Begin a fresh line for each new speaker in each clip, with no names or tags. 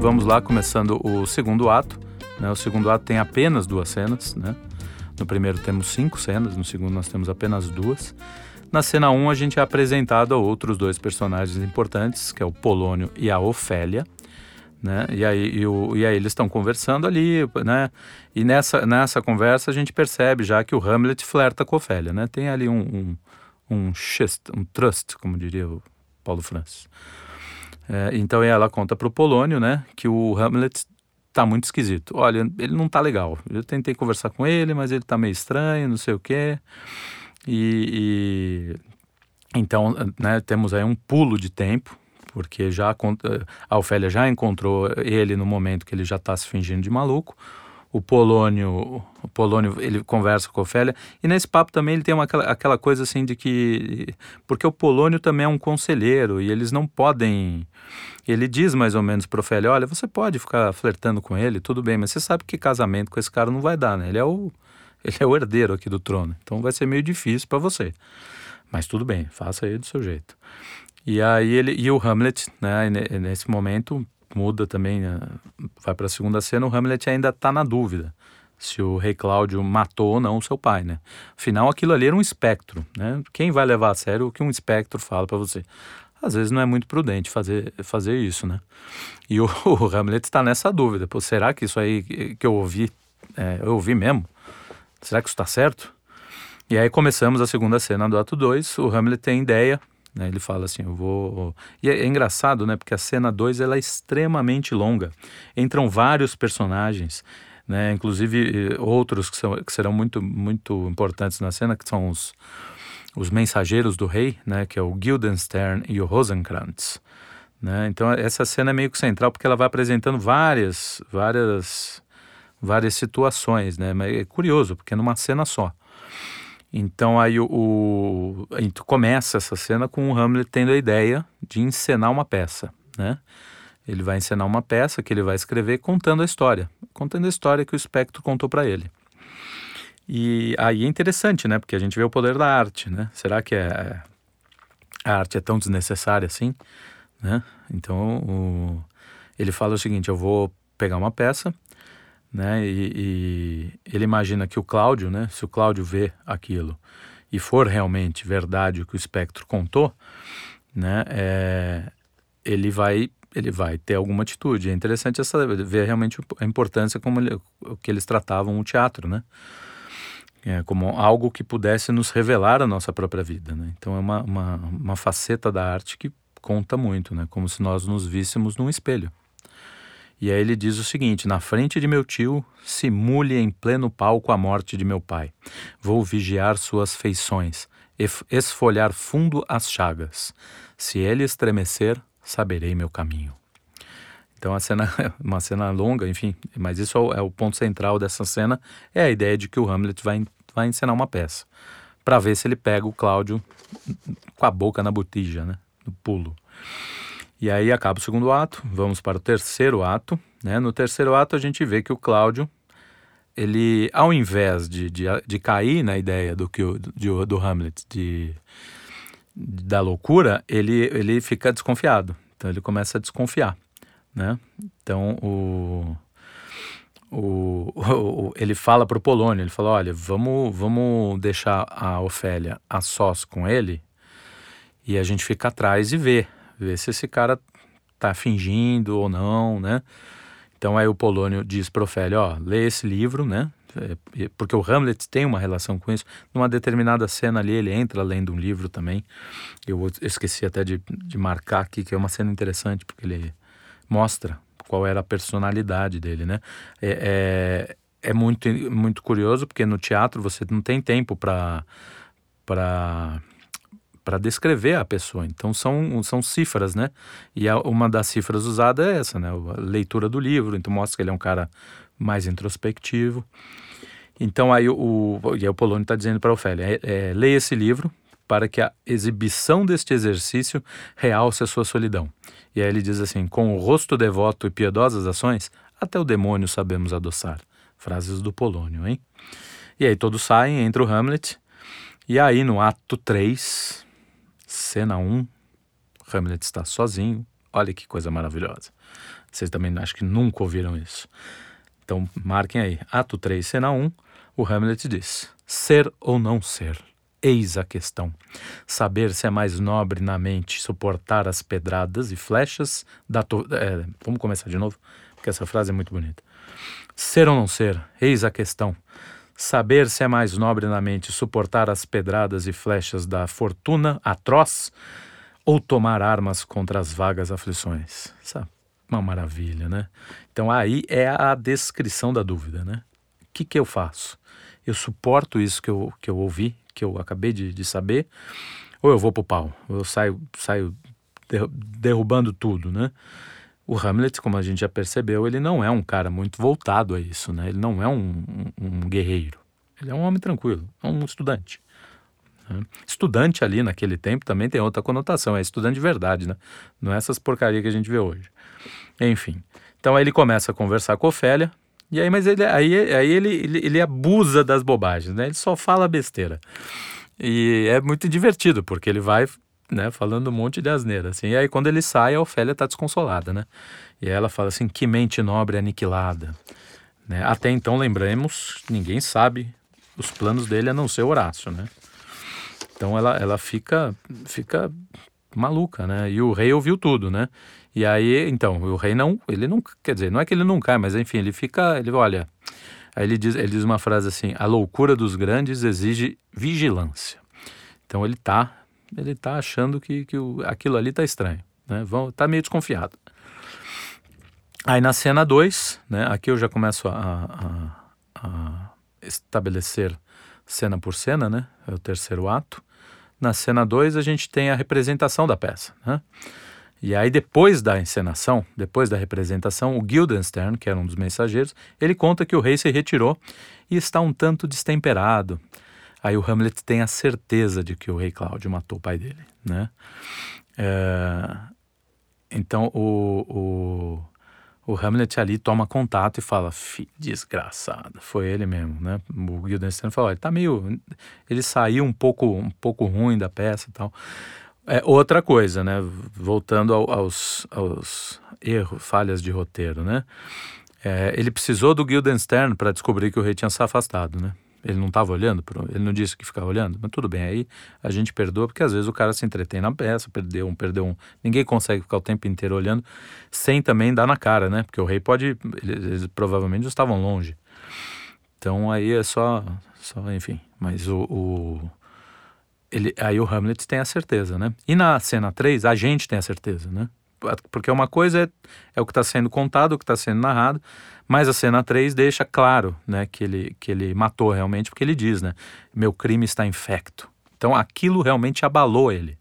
vamos lá, começando o segundo ato. Né? O segundo ato tem apenas duas cenas. Né? No primeiro temos cinco cenas, no segundo nós temos apenas duas. Na cena 1, um, a gente é apresentado a outros dois personagens importantes, que é o Polônio e a Ofélia. Né? E, aí, e, o, e aí eles estão conversando ali, né? E nessa, nessa conversa a gente percebe já que o Hamlet flerta com a Ofélia, né? Tem ali um, um, um, um trust, como diria o Paulo Francis. É, então ela conta para o Polônio, né, que o Hamlet tá muito esquisito. Olha, ele não tá legal. Eu tentei conversar com ele, mas ele tá meio estranho, não sei o quê. E, e então, né, temos aí um pulo de tempo, porque já a Ofélia já encontrou ele no momento que ele já está se fingindo de maluco o Polônio, o Polônio, ele conversa com a Ofélia, e nesse papo também ele tem uma, aquela, coisa assim de que, porque o Polônio também é um conselheiro, e eles não podem, ele diz mais ou menos para Ofélia, olha, você pode ficar flertando com ele, tudo bem, mas você sabe que casamento com esse cara não vai dar, né, ele é o, ele é o herdeiro aqui do trono, então vai ser meio difícil para você, mas tudo bem, faça aí do seu jeito. E aí ele, e o Hamlet, né, nesse momento, muda também, né? vai para a segunda cena, o Hamlet ainda está na dúvida se o rei Cláudio matou ou não o seu pai, né? Afinal, aquilo ali era um espectro, né? Quem vai levar a sério o que um espectro fala para você? Às vezes não é muito prudente fazer, fazer isso, né? E o, o Hamlet está nessa dúvida. Pô, será que isso aí que eu ouvi, é, eu ouvi mesmo? Será que isso está certo? E aí começamos a segunda cena do ato 2. O Hamlet tem ideia né? Ele fala assim, eu vou... E é, é engraçado, né? Porque a cena 2 ela é extremamente longa. Entram vários personagens, né? Inclusive eh, outros que, são, que serão muito, muito importantes na cena, que são os, os mensageiros do rei, né? Que é o Guildenstern e o Rosenkrantz. Né? Então essa cena é meio que central porque ela vai apresentando várias, várias, várias situações, né? Mas é curioso porque é numa cena só. Então aí o, o começa essa cena com o Hamlet tendo a ideia de encenar uma peça, né? Ele vai encenar uma peça que ele vai escrever contando a história, contando a história que o espectro contou para ele. E aí é interessante, né? Porque a gente vê o poder da arte, né? Será que é, a arte é tão desnecessária assim, né? Então o, ele fala o seguinte: eu vou pegar uma peça né? E, e, ele imagina que o Cláudio, né? Se o Cláudio vê aquilo e for realmente verdade o que o espectro contou, né? É, ele vai ele vai ter alguma atitude. É interessante essa ver realmente a importância como ele, que eles tratavam o teatro, né? É, como algo que pudesse nos revelar a nossa própria vida, né? Então é uma, uma, uma faceta da arte que conta muito, né? Como se nós nos víssemos num espelho. E aí ele diz o seguinte: Na frente de meu tio, simule em pleno palco a morte de meu pai. Vou vigiar suas feições, esfolhar fundo as chagas. Se ele estremecer, saberei meu caminho. Então a cena é uma cena longa, enfim, mas isso é o, é o, ponto central dessa cena, é a ideia de que o Hamlet vai, vai encenar uma peça, para ver se ele pega o Cláudio com a boca na botija, né, no pulo. E aí acaba o segundo ato, vamos para o terceiro ato. Né? No terceiro ato a gente vê que o Cláudio, ele, ao invés de, de, de cair na ideia do, que o, de, do Hamlet, de, da loucura, ele, ele fica desconfiado. Então ele começa a desconfiar. Né? Então o, o, o, ele fala para o Polônio, ele fala, olha, vamos, vamos deixar a Ofélia a sós com ele e a gente fica atrás e vê ver se esse cara tá fingindo ou não, né? Então aí o Polônio diz para Ofélia, ó, lê esse livro, né? É, porque o Hamlet tem uma relação com isso. Numa determinada cena ali, ele entra lendo um livro também. Eu esqueci até de, de marcar aqui, que é uma cena interessante, porque ele mostra qual era a personalidade dele, né? É, é, é muito, muito curioso, porque no teatro você não tem tempo para para para descrever a pessoa. Então são, são cifras, né? E a, uma das cifras usadas é essa, né? A leitura do livro. Então mostra que ele é um cara mais introspectivo. Então aí o, e aí o Polônio está dizendo para Ofélia, é, é, leia esse livro para que a exibição deste exercício realce a sua solidão. E aí ele diz assim, com o rosto devoto e piedosas ações, até o demônio sabemos adoçar. Frases do Polônio, hein? E aí todos saem, entra o Hamlet, e aí no ato 3, Cena 1, Hamlet está sozinho, Olha que coisa maravilhosa. Vocês também acho que nunca ouviram isso. Então marquem aí. Ato 3, cena 1, o Hamlet diz: Ser ou não ser? Eis a questão. Saber se é mais nobre na mente suportar as pedradas e flechas da. To... É, vamos começar de novo, porque essa frase é muito bonita. Ser ou não ser? Eis a questão. Saber se é mais nobre na mente suportar as pedradas e flechas da fortuna atroz ou tomar armas contra as vagas aflições. Sabe? Uma maravilha, né? Então aí é a descrição da dúvida, né? O que, que eu faço? Eu suporto isso que eu, que eu ouvi, que eu acabei de, de saber, ou eu vou pro pau, eu saio, saio derrubando tudo, né? O Hamlet, como a gente já percebeu, ele não é um cara muito voltado a isso, né? Ele não é um, um, um guerreiro. Ele é um homem tranquilo, é um estudante. Né? Estudante ali naquele tempo também tem outra conotação, é estudante de verdade, né? Não é essas porcarias que a gente vê hoje. Enfim, então aí ele começa a conversar com Ofélia, e aí, mas ele, aí, aí ele, ele, ele abusa das bobagens, né? Ele só fala besteira. E é muito divertido, porque ele vai né, falando um monte de asneira, assim. E aí quando ele sai, a Ofélia tá desconsolada, né? E ela fala assim, que mente nobre aniquilada. Né? Até então, lembremos, ninguém sabe os planos dele a não ser Horácio, né? Então ela, ela fica, fica maluca, né? E o rei ouviu tudo, né? E aí, então, o rei não, ele não, quer dizer, não é que ele não cai, mas enfim, ele fica, ele olha, aí ele diz, ele diz uma frase assim: a loucura dos grandes exige vigilância. Então ele tá, ele tá achando que, que o, aquilo ali tá estranho, né? Vão, tá meio desconfiado. Aí na cena 2, né? Aqui eu já começo a, a, a estabelecer cena por cena, né? É o terceiro ato. Na cena 2 a gente tem a representação da peça, né? E aí, depois da encenação, depois da representação, o Guildenstern, que era um dos mensageiros, ele conta que o rei se retirou e está um tanto destemperado. Aí o Hamlet tem a certeza de que o rei Cláudio matou o pai dele, né? É, então o, o, o, Hamlet ali toma contato e fala, desgraçado, foi ele mesmo, né? O Guildenstern falou, ele tá meio, ele saiu um pouco, um pouco ruim da peça e tal. É outra coisa, né? Voltando ao, aos, aos erros, falhas de roteiro, né? É, ele precisou do Guildenstern para descobrir que o rei tinha se afastado, né? Ele não estava olhando, pro, ele não disse que ficava olhando, mas tudo bem, aí a gente perdoa, porque às vezes o cara se entretém na peça, perdeu um, perdeu um. Ninguém consegue ficar o tempo inteiro olhando sem também dar na cara, né? Porque o rei pode. Eles, eles provavelmente estavam longe. Então aí é só. só enfim. Mas o, o ele, aí o Hamlet tem a certeza, né? E na cena 3, a gente tem a certeza, né? Porque uma coisa é, é o que está sendo contado, o que está sendo narrado, mas a cena 3 deixa claro né, que, ele, que ele matou realmente, porque ele diz, né? Meu crime está infecto. Então aquilo realmente abalou ele.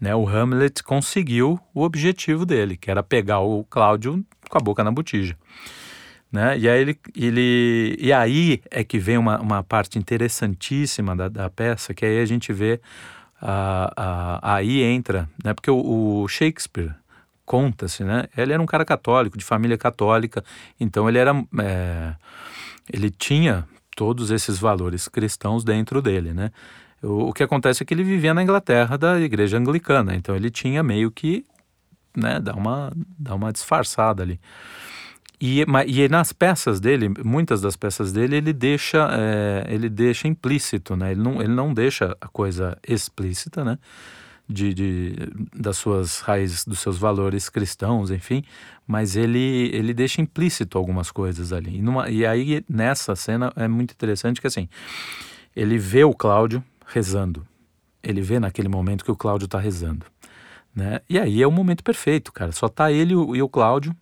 Né? O Hamlet conseguiu o objetivo dele, que era pegar o Cláudio com a boca na botija. Né? E, aí ele, ele, e aí é que vem uma, uma parte interessantíssima da, da peça, que aí a gente vê, a, a, aí entra, né? porque o, o Shakespeare conta-se, né? ele era um cara católico, de família católica, então ele era, é, ele tinha todos esses valores cristãos dentro dele, né? O, o que acontece é que ele vivia na Inglaterra da igreja anglicana, então ele tinha meio que, né, dar uma, dar uma disfarçada ali. E, e nas peças dele, muitas das peças dele, ele deixa, é, ele deixa implícito, né? Ele não, ele não deixa a coisa explícita, né? De, de, das suas raízes, dos seus valores cristãos, enfim, mas ele, ele deixa implícito algumas coisas ali. E, numa, e aí, nessa cena, é muito interessante que, assim, ele vê o Cláudio rezando. Ele vê naquele momento que o Cláudio está rezando. Né? E aí é o momento perfeito, cara. Só tá ele e o, Cláudio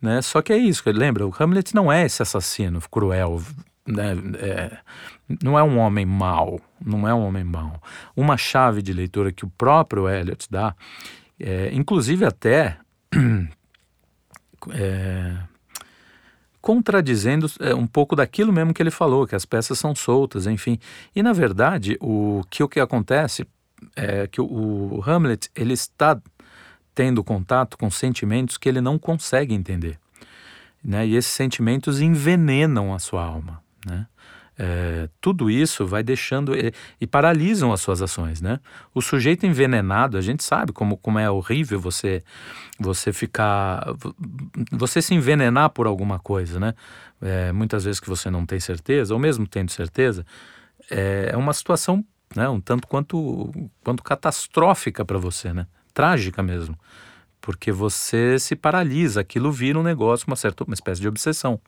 né? Só que é isso, lembra? O Hamlet não é esse assassino cruel, né? É, não é um homem mau, não é um homem mau. Uma chave de leitura que o próprio Eliot dá, é, inclusive até é, contradizendo é, um pouco daquilo mesmo que ele falou, que as peças são soltas, enfim. E na verdade, o que o que acontece é que o, o Hamlet ele está tendo contato com sentimentos que ele não consegue entender. Né? E esses sentimentos envenenam a sua alma. Né? É, tudo isso vai deixando e, e, paralisam as suas ações, né? O sujeito envenenado, a gente sabe como, como é horrível você você ficar você se envenenar por alguma coisa, né? É, muitas vezes que você não tem certeza, ou mesmo tendo certeza, é, é uma situação né, um tanto quanto quanto catastrófica para você, né? Trágica mesmo porque você se paralisa, aquilo vira um negócio, uma certa uma espécie de obsessão.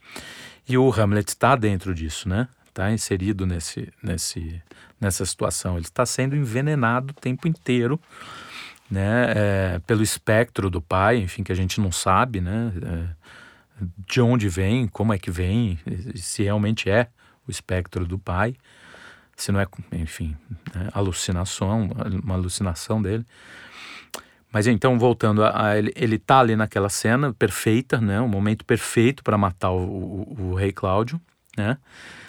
E o Hamlet está dentro disso, né? está inserido nesse, nesse, nessa situação. Ele está sendo envenenado o tempo inteiro, né, é, pelo espectro do pai, enfim, que a gente não sabe, né, é, de onde vem, como é que vem, se realmente é o espectro do pai, se não é, enfim, né, alucinação, uma alucinação dele. Mas então, voltando a, a ele, ele tá ali naquela cena perfeita, né, um momento perfeito para matar o, o, o rei Cláudio, né?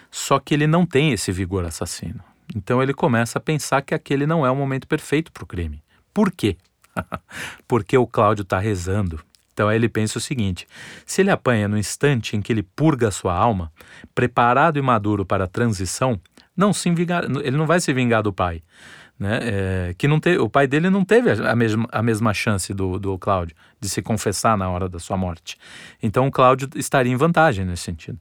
Só que ele não tem esse vigor assassino. Então ele começa a pensar que aquele não é o momento perfeito para o crime. Por quê? Porque o Cláudio está rezando. Então aí ele pensa o seguinte: se ele apanha no instante em que ele purga a sua alma, preparado e maduro para a transição, não se vingar, ele não vai se vingar do pai. Né? É, que não te, o pai dele não teve a mesma, a mesma chance do, do Cláudio de se confessar na hora da sua morte. Então o Cláudio estaria em vantagem nesse sentido.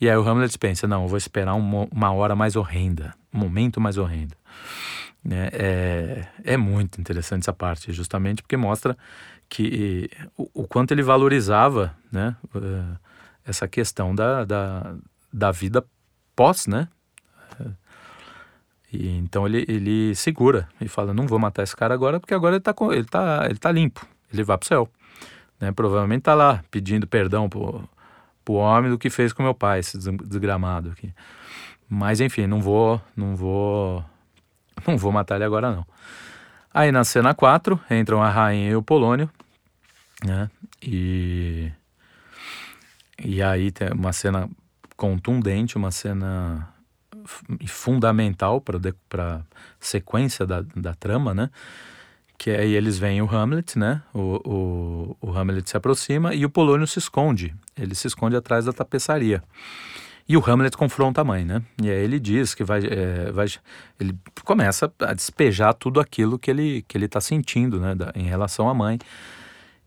E aí o Hamlet pensa, não, eu vou esperar uma, uma hora mais horrenda, um momento mais horrendo. É, é, é, muito interessante essa parte, justamente porque mostra que o, o quanto ele valorizava né, uh, essa questão da, da, da vida pós, né? E, então ele, ele segura e fala, não vou matar esse cara agora porque agora ele está ele tá, ele tá limpo, ele vai para o céu. Né? Provavelmente está lá pedindo perdão por pro homem do que fez com meu pai, esse desgramado aqui. Mas enfim, não vou, não vou, não vou matar ele agora não. Aí na cena 4 entram a rainha e o Polônio, né? E e aí tem uma cena contundente, uma cena fundamental para a sequência da, da trama, né? que aí eles veem o Hamlet, né? O, o, o, Hamlet se aproxima e o Polônio se esconde. Ele se esconde atrás da tapeçaria. E o Hamlet confronta a mãe, né? E aí ele diz que vai, é, vai ele começa a despejar tudo aquilo que ele que ele está sentindo, né? Da, em relação à mãe.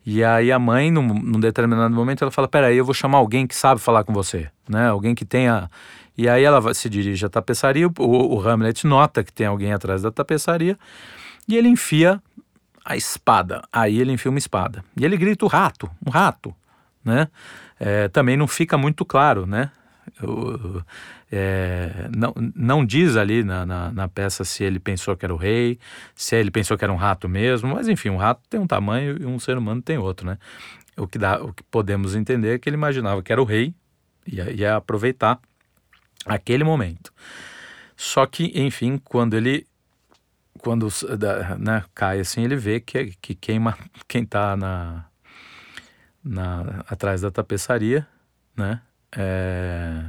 E aí a mãe, num, num determinado momento, ela fala: "Peraí, eu vou chamar alguém que sabe falar com você, né? Alguém que tenha e aí ela se dirige à tapeçaria, o, o Hamlet nota que tem alguém atrás da tapeçaria e ele enfia a espada. Aí ele enfia uma espada. E ele grita o rato, um rato, né? É, também não fica muito claro, né? É, não, não diz ali na, na, na, peça se ele pensou que era o rei, se ele pensou que era um rato mesmo, mas enfim, um rato tem um tamanho e um ser humano tem outro, né? O que, dá, o que podemos entender é que ele imaginava que era o rei ia, ia aproveitar aquele momento. Só que, enfim, quando ele quando né, cai assim, ele vê que, que queima quem está na, na, atrás da tapeçaria, né? É,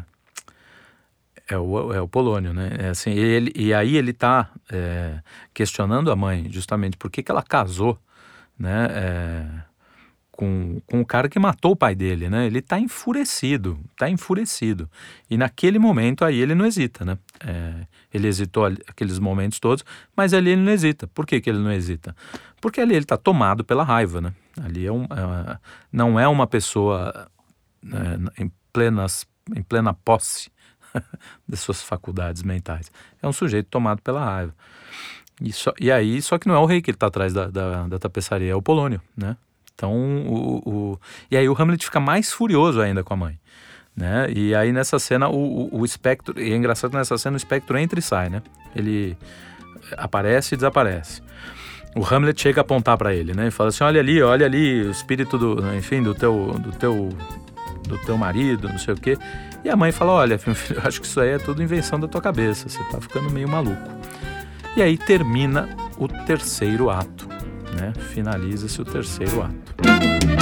é, o, é o Polônio, né? É assim, ele, e aí ele está é, questionando a mãe, justamente por que, que ela casou, né? É, com, com o cara que matou o pai dele, né? Ele está enfurecido, está enfurecido. E naquele momento aí ele não hesita, né? É, ele hesitou aqueles momentos todos, mas ali ele não hesita. Por que, que ele não hesita? Porque ali ele está tomado pela raiva, né? Ali é um, é, não é uma pessoa é, em, plenas, em plena posse das suas faculdades mentais. É um sujeito tomado pela raiva. E, só, e aí, só que não é o rei que ele está atrás da, da, da tapeçaria, é o Polônio, né? Então, o, o, e aí o Hamlet fica mais furioso ainda com a mãe. Né? E aí nessa cena o, o, o espectro, e é engraçado nessa cena o espectro entra e sai, né? Ele aparece e desaparece. O Hamlet chega a apontar para ele, né? E fala assim: "Olha ali, olha ali o espírito do, enfim, do teu do teu do teu marido, não sei o quê". E a mãe fala: "Olha, filho, eu acho que isso aí é tudo invenção da tua cabeça, você tá ficando meio maluco". E aí termina o terceiro ato né? Finaliza-se o terceiro ato.